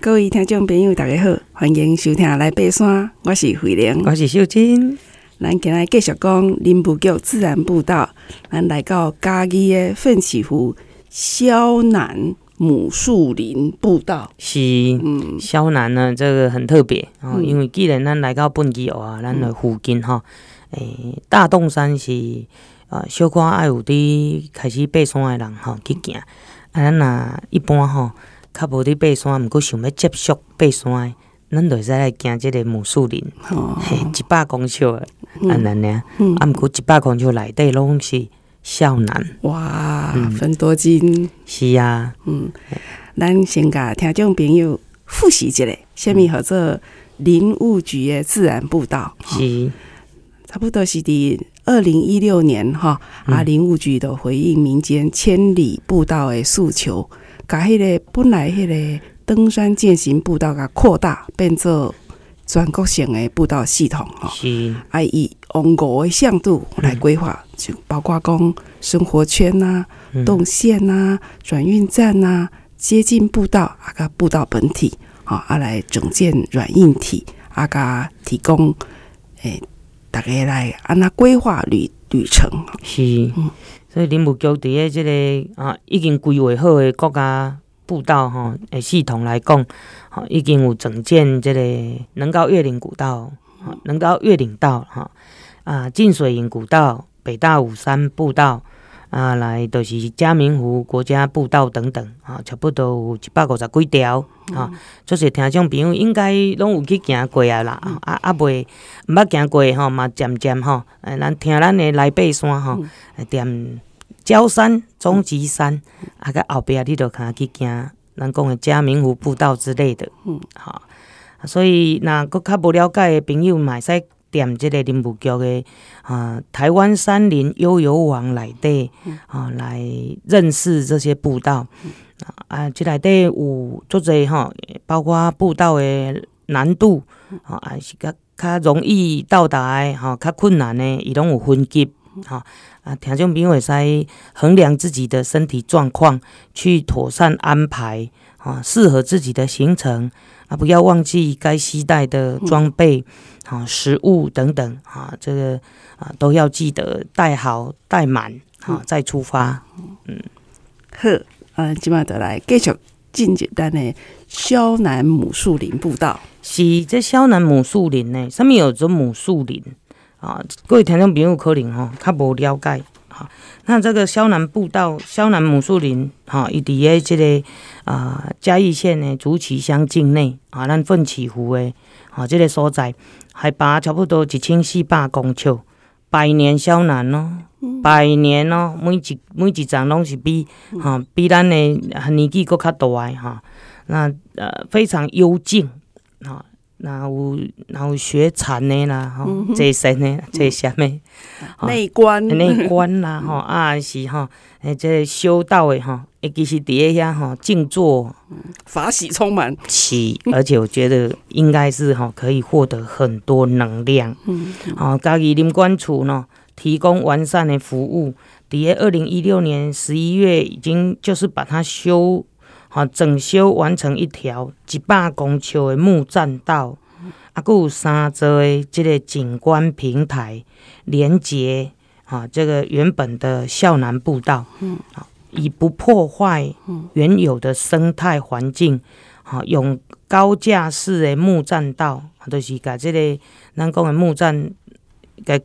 各位听众朋友，大家好，欢迎收听来爬山。我是慧玲，我是秀真。咱今日继续讲林务局自然步道。咱来到嘉义的奋起湖萧南母树林步道。是，嗯，萧南呢，这个很特别哦，嗯、因为既然咱来到奋起湖啊，咱的附近哈，诶、欸，大洞山是啊，小可爱有伫开始爬山的人哈去行。啊，咱若一般哈。较无伫爬山，毋过想要接触爬山诶，咱着使来行即个母树林，哦、嘿，一百公尺诶，安尼呢？啊，毋过一百公尺内底拢是少南，哇，嗯、分多金，是啊，嗯，咱先甲听众朋友复习一下，虾米叫做林务局诶自然步道，是、嗯、差不多是伫二零一六年哈，啊，林务局都回应民间千里步道诶诉求。把迄个本来迄个登山健行步道，甲扩大变做全国性的步道系统吼，是。啊，以五个向度来规划，就包括讲生活圈呐、啊、动线呐、啊、转运站呐、啊、接近步道啊，甲步道本体啊，啊来整建软硬体啊，甲提供诶、欸，大家来安那规划旅旅程是。嗯所以林务局伫个即个啊，已经规划好诶国家步道吼诶系统来讲，吼已经有整建即个能高越岭古道、能高越岭道哈啊，进水营古道、北大武山步道啊，来就是嘉明湖国家步道等等啊，差不多有一百五十几条啊。这些听众朋友应该拢有去行过啊啦，啊啊未毋捌行过吼嘛，渐渐吼，诶，咱听咱的来爬山吼，踮焦山、中极山，啊，个后壁你都通去行，咱讲的嘉明湖步道之类的，嗯，好，所以若佫较无了解的朋友，嘛会使点即个林务局的啊，台湾山林悠游网内底啊，来认识这些步道，啊，即内底有足侪吼，包括步道的难度，啊，还是较较容易到达的，哈，较困难的，伊拢有分级。好啊，听众朋友会使衡量自己的身体状况，去妥善安排啊，适合自己的行程啊，不要忘记该携带的装备啊、食物等等啊，这个啊都要记得带好带满啊，再出发。嗯，好，啊，今麦得来继续进阶单的萧南母树林步道。是这萧南母树林呢，上面有着母树林。啊，各位听众朋友可能吼较无了解哈。那这个萧南步道、萧南母树林，哈，伊伫诶即个啊嘉义县的竹崎乡境内啊，咱奋起湖的啊即个所在，海拔差不多一千四百公尺，百年萧南咯，百年咯，每一每一站拢是比哈比咱的年纪搁较大的哈，那呃非常幽静啊。然后然后学禅的啦，吼、这些呢，这些咩？内观，内观啦，吼啊是吼，诶，这修道的吼，尤其是伫个遐吼静坐，法喜充满，是，而且我觉得应该是吼可以获得很多能量，嗯，啊，家己林管处呢提供完善的服务，伫个二零一六年十一月已经就是把它修。好，整修完成一条一百公尺的木栈道，啊，搁有三座的这个景观平台连接啊，这个原本的孝南步道，嗯，以不破坏原有的生态环境，啊，用高架式的木栈道，都、就是把这个咱讲的木栈给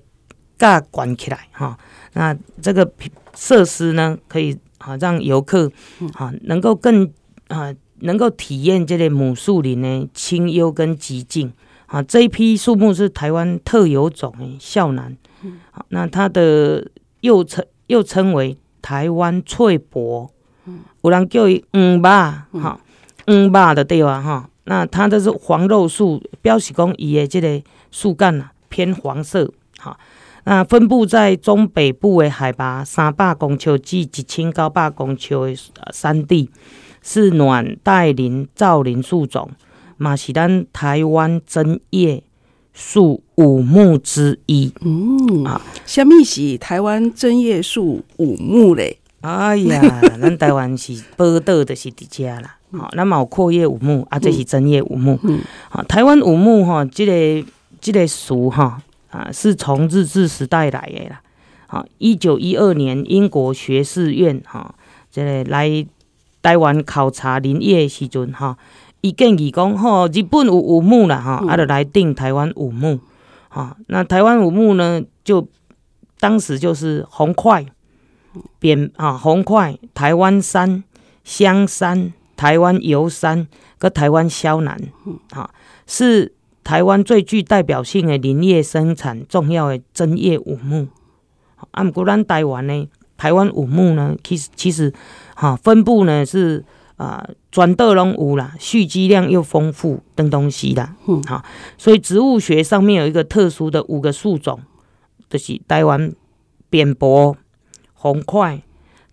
架关起来，哈，那这个设施呢，可以。好，让游客啊能够更啊能够体验这类母树林的清幽跟寂静。啊，这一批树木是台湾特有种诶，孝楠。好，那它的又称又称为台湾翠柏。有人叫伊黄巴，哈，黄巴的对吧？哈，那它的是黄肉树，表示讲伊的这个树干呐偏黄色。好。那分布在中北部的海拔三百公尺至一千九百公尺的山地，是暖带林造林树种，嘛是咱台湾针叶树五木之一。嗯啊，什么是台湾针叶树五木嘞？哎呀，咱台湾是宝岛，的是伫遮啦。好，那么有阔叶五木啊，这是针叶五木。嗯好，台湾五木哈，这个这个树哈啊，是从日治时代来的啦。好，一九一二年英国学士院哈，这个来台湾考察林业的时阵哈，伊建议讲吼，日本有五木啦哈，啊，就来定台湾五木。好，那台湾五木呢，就当时就是红桧、扁啊红桧、台湾杉、香杉、台湾油杉跟台湾肖楠，啊，是台湾最具代表性的林业生产重要的针叶五木。啊，不过咱台湾呢，台湾五木呢，其实其实哈分布呢是。啊，全岛拢有啦，蓄积量又丰富等东西啦，好、嗯啊，所以植物学上面有一个特殊的五个树种，就是台湾扁柏、红桧、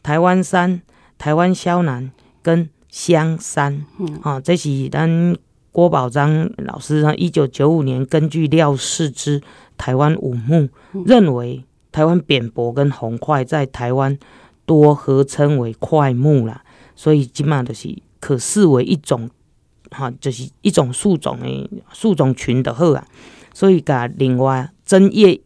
台湾杉、台湾肖楠跟香杉，嗯，啊，这是咱郭宝章老师呢，一九九五年根据廖世之台湾五木，嗯、认为台湾扁柏跟红块在台湾多合称为块木啦。所以基本上就是可视为一种，哈，就是一种树种的树种群的好啊。所以甲另外针叶，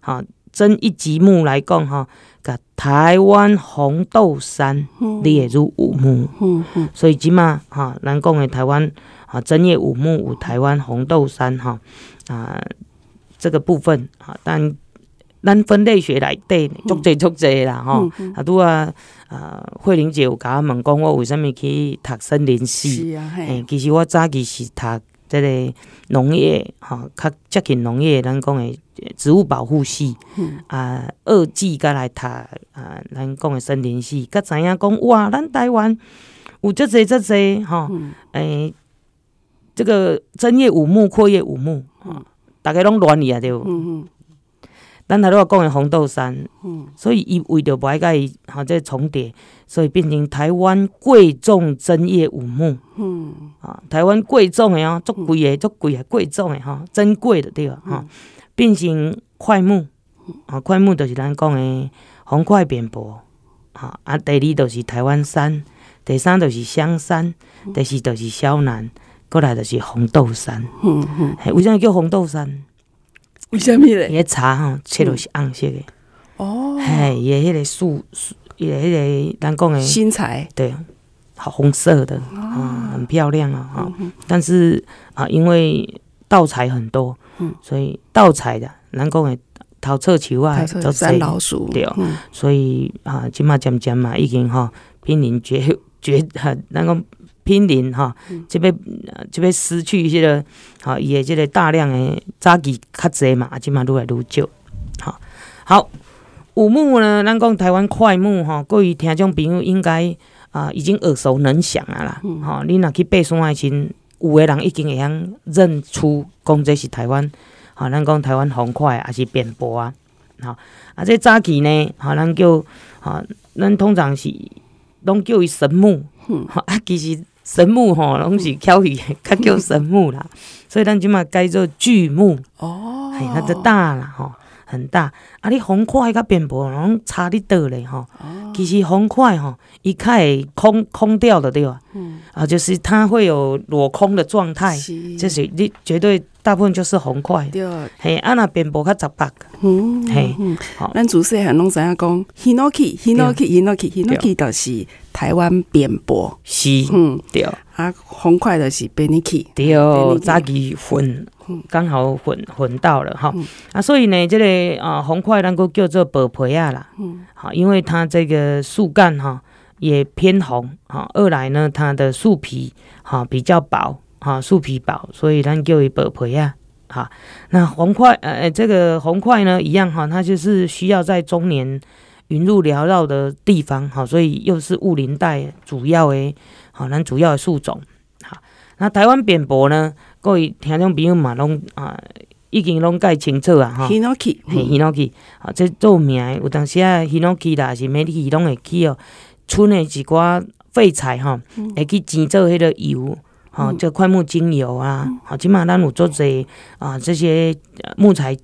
哈，针一级木来讲哈，甲台湾红豆杉列入五木。嗯嗯。所以基本上哈，咱讲的台湾啊针叶五木五台湾红豆杉哈啊这个部分啊，但。咱分类学来对，足侪足侪啦吼。啊，拄啊，啊，慧玲姐有甲我问讲，我为什物去读森林系？诶，其实我早期是读这个农业，吼，较接近农业，咱讲诶植物保护系。啊，二技甲来读啊，咱讲诶森林系，甲知影讲哇，咱台湾有足侪足侪吼，诶，这个针叶五木、阔叶五木，吼，大家拢乱去啊，对无？咱头拄仔讲的红豆杉，嗯，所以伊为着无爱甲伊吼这重叠，所以变成台湾贵重针叶五木，嗯，啊，台湾贵重的哦，足贵的，足贵的，贵重的吼，珍贵的对吧？哈，变成块木，啊，块木就是咱讲的红块扁柏，哈，啊，第二就是台湾杉，第三就是香杉，第四就是萧楠，过来就是红豆杉，嗯嗯，为啥叫红豆杉？为什么嘞？伊个茶吼，切落是红色的。哦，嘿，伊个迄个树树，伊个迄个咱讲的新材，对，好红色的，啊，很漂亮啊，哈。但是啊，因为盗采很多，嗯，所以盗采的，咱讲的头侧球啊，都山老鼠，对，所以啊，即马渐渐嘛，已经吼濒临绝绝，咱讲。濒临哈，这边这边失去一些的，好，也这个大量的早期较侪嘛，即嘛愈来愈少。好，好，五木呢，咱讲台湾快木吼，各位听众朋友应该啊已经耳熟能详啊啦。好，你若去爬山的时阵，有的人已经会晓认出，讲这是台湾。好，咱讲台湾红快还是扁柏啊。好，啊这早期呢，好，咱叫好，咱通常是拢叫伊神木。好啊，其实。神木吼，拢是巧语，较叫神木啦，所以咱即满改做巨木。哦，哎，那就大啦吼，很大。啊，你红块甲扁薄拢差伫倒咧吼，其实红块吼，伊较会空空掉的对吧？嗯，啊，就是它会有裸空的状态，这是你绝对。大部分就是红块，对，嘿，啊那扁柏较杂白，嗯，嘿，好，咱主持人拢知影讲，Hinoki，Hinoki，Hinoki，Hinoki 就是台湾扁柏，是，嗯，对，啊，红块就是 Beniki，对，早期混，刚好混混到了哈，啊，所以呢，这个啊红块能够叫做薄皮啊啦，嗯，好，因为它这个树干哈也偏红，哈，二来呢，它的树皮哈比较薄。哈，树皮薄，所以咱叫伊薄皮啊。哈，那红块，呃，这个红块呢，一样哈，它就是需要在中年云雾缭绕的地方，哈，所以又是雾林带主要诶，好，咱主要的树种。好，那台湾扁柏呢，各位听众朋友嘛，拢啊，已经拢介清楚啊，哈。Hinoki，嘿，Hinoki，啊，这做名有当时啊，Hinoki 啦，是每日拢会去哦，村的一寡废材哈，会去煎做迄个油。好，这块木精油啊，好，起码咱有做这啊这些木材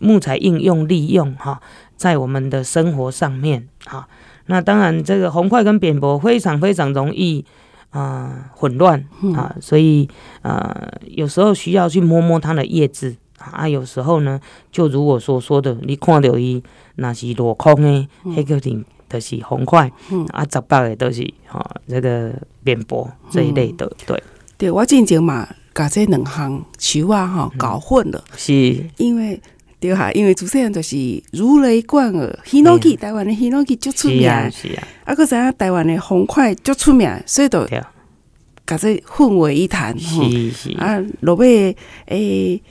木材应用利用哈，在我们的生活上面哈。那当然，这个红块跟扁柏非常非常容易啊、呃、混乱啊，所以呃有时候需要去摸摸它的叶子啊，有时候呢就如我所说的，你看到伊那是落空的，黑个顶都是红块，嗯、啊，十八个都是哈这个扁柏这一类的，嗯、对。对我之前嘛，把这两行树啊哈搞混了，嗯、是。因为对哈，因为主持人就是如雷贯耳，Hinoki 台湾的 Hinoki 就出名，是啊，啊，搁在台湾的红块就出名，所以都甲这混为一谈，是是。啊，落尾诶，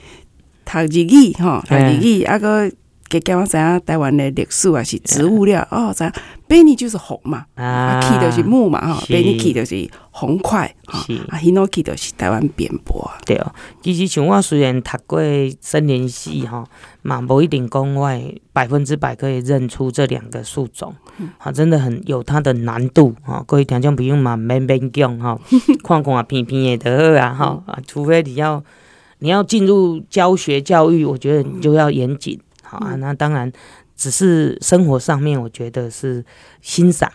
读日语吼，读日语啊个。给讲我知影台湾的历史啊，是植物了哦，知影白尼就是红嘛，啊，楧就是木嘛，哈，白尼楧就是红块，哈，啊，Hinoki 就是台湾扁柏。对哦，其实像我虽然读过森林系哈，嘛无一定讲我百分之百可以认出这两个树种，啊，真的很有它的难度哈。各位听众朋友嘛，免勉强哈，看看片片的就好啊，哈，啊，除非你要你要进入教学教育，我觉得你就要严谨。好啊，那当然，只是生活上面，我觉得是欣赏，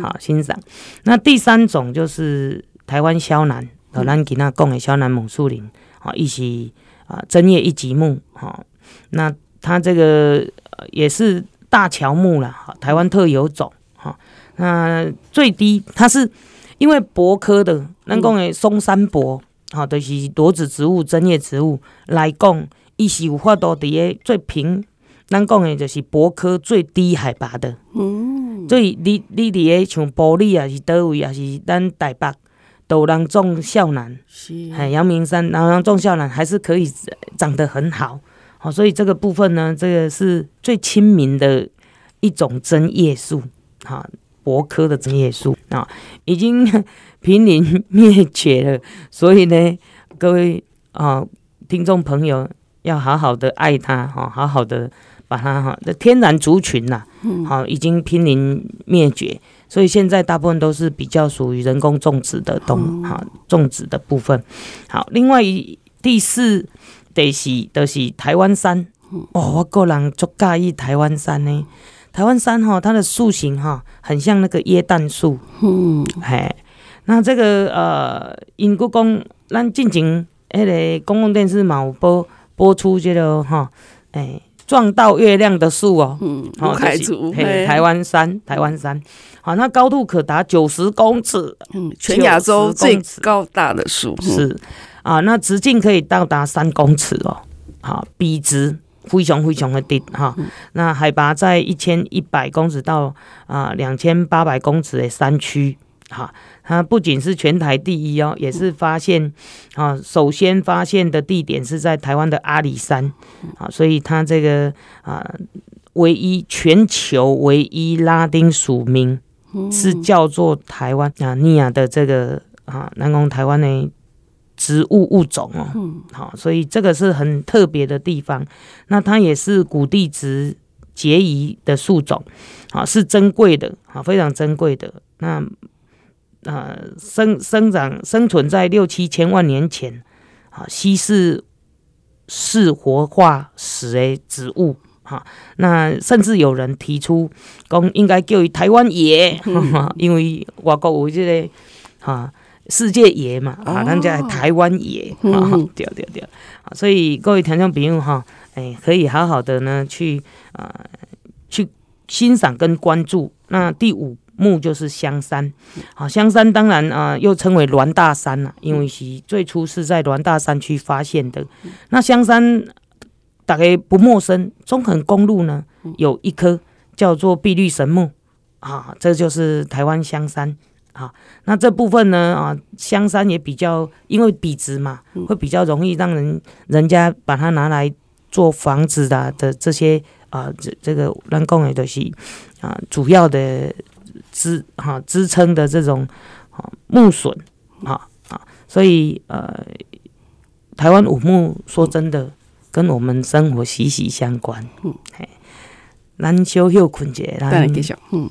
好欣赏。那第三种就是台湾萧楠，和咱今仔讲的萧楠猛树林，好，一起啊，针叶一级木，好，那它这个也是大乔木了，哈，台湾特有种，哈，那最低它是因为柏科的，咱讲的松山柏，好，就是裸子植物、针叶植物来讲，伊是有法度伫个最平。咱讲的就是博科最低海拔的，嗯，所以你你伫个像玻璃啊，是倒位啊，是咱台北都有人种孝楠，是，哎，阳明山然后种孝楠还是可以长得很好，好，所以这个部分呢，这个是最亲民的一种针叶树，哈，柏科的针叶树。啊，已经濒临灭绝了，所以呢，各位啊，听众朋友要好好的爱它，哈，好好的。把它哈的天然族群呐，好已经濒临灭绝，所以现在大部分都是比较属于人工种植的动哈种植的部分。好，另外一第四得是都是台湾山哦，我个人足介意台湾山呢。台湾山哈，它的树形哈很像那个椰蛋树，嗯，嘿，那这个呃，因国讲咱进前迄个公共电视嘛有播播出这个哈，哎。撞到月亮的树哦，嗯，好，台台湾山，台湾山，好，那高度可达九十公尺，嗯，全亚洲最高大的树是。啊，那直径可以到达三公尺哦，好，笔直非常非常的低哈，那海拔在一千一百公尺到啊两千八百公尺的山区，哈。它不仅是全台第一哦，也是发现啊，首先发现的地点是在台湾的阿里山啊，所以它这个啊，唯一全球唯一拉丁属名是叫做台湾啊尼亚的这个啊南宫台湾的植物物种哦，好，所以这个是很特别的地方。那它也是古地质结遗的树种啊，是珍贵的啊，非常珍贵的那。呃，生生长生存在六七千万年前，啊，稀释是活化石的植物，哈，那甚至有人提出讲应该叫伊台湾爷，嗯、因为外国有这个哈世界爷嘛，啊，人家台湾爷，对对对，所以各位听众朋友哈，哎，可以好好的呢去啊、呃、去欣赏跟关注。那第五。木就是香山，好，香山当然啊、呃，又称为峦大山呐，因为是最初是在峦大山区发现的。那香山大概不陌生，中横公路呢有一棵叫做碧绿神木，啊，这就是台湾香山。啊，那这部分呢啊，香山也比较因为笔直嘛，会比较容易让人人家把它拿来做房子的的这些啊，这这个人工的都是啊主要的。支哈支撑的这种啊木笋啊啊，所以呃，台湾五木说真的跟我们生活息息相关。嗯，嘿，咱小休困一下，咱继续。嗯。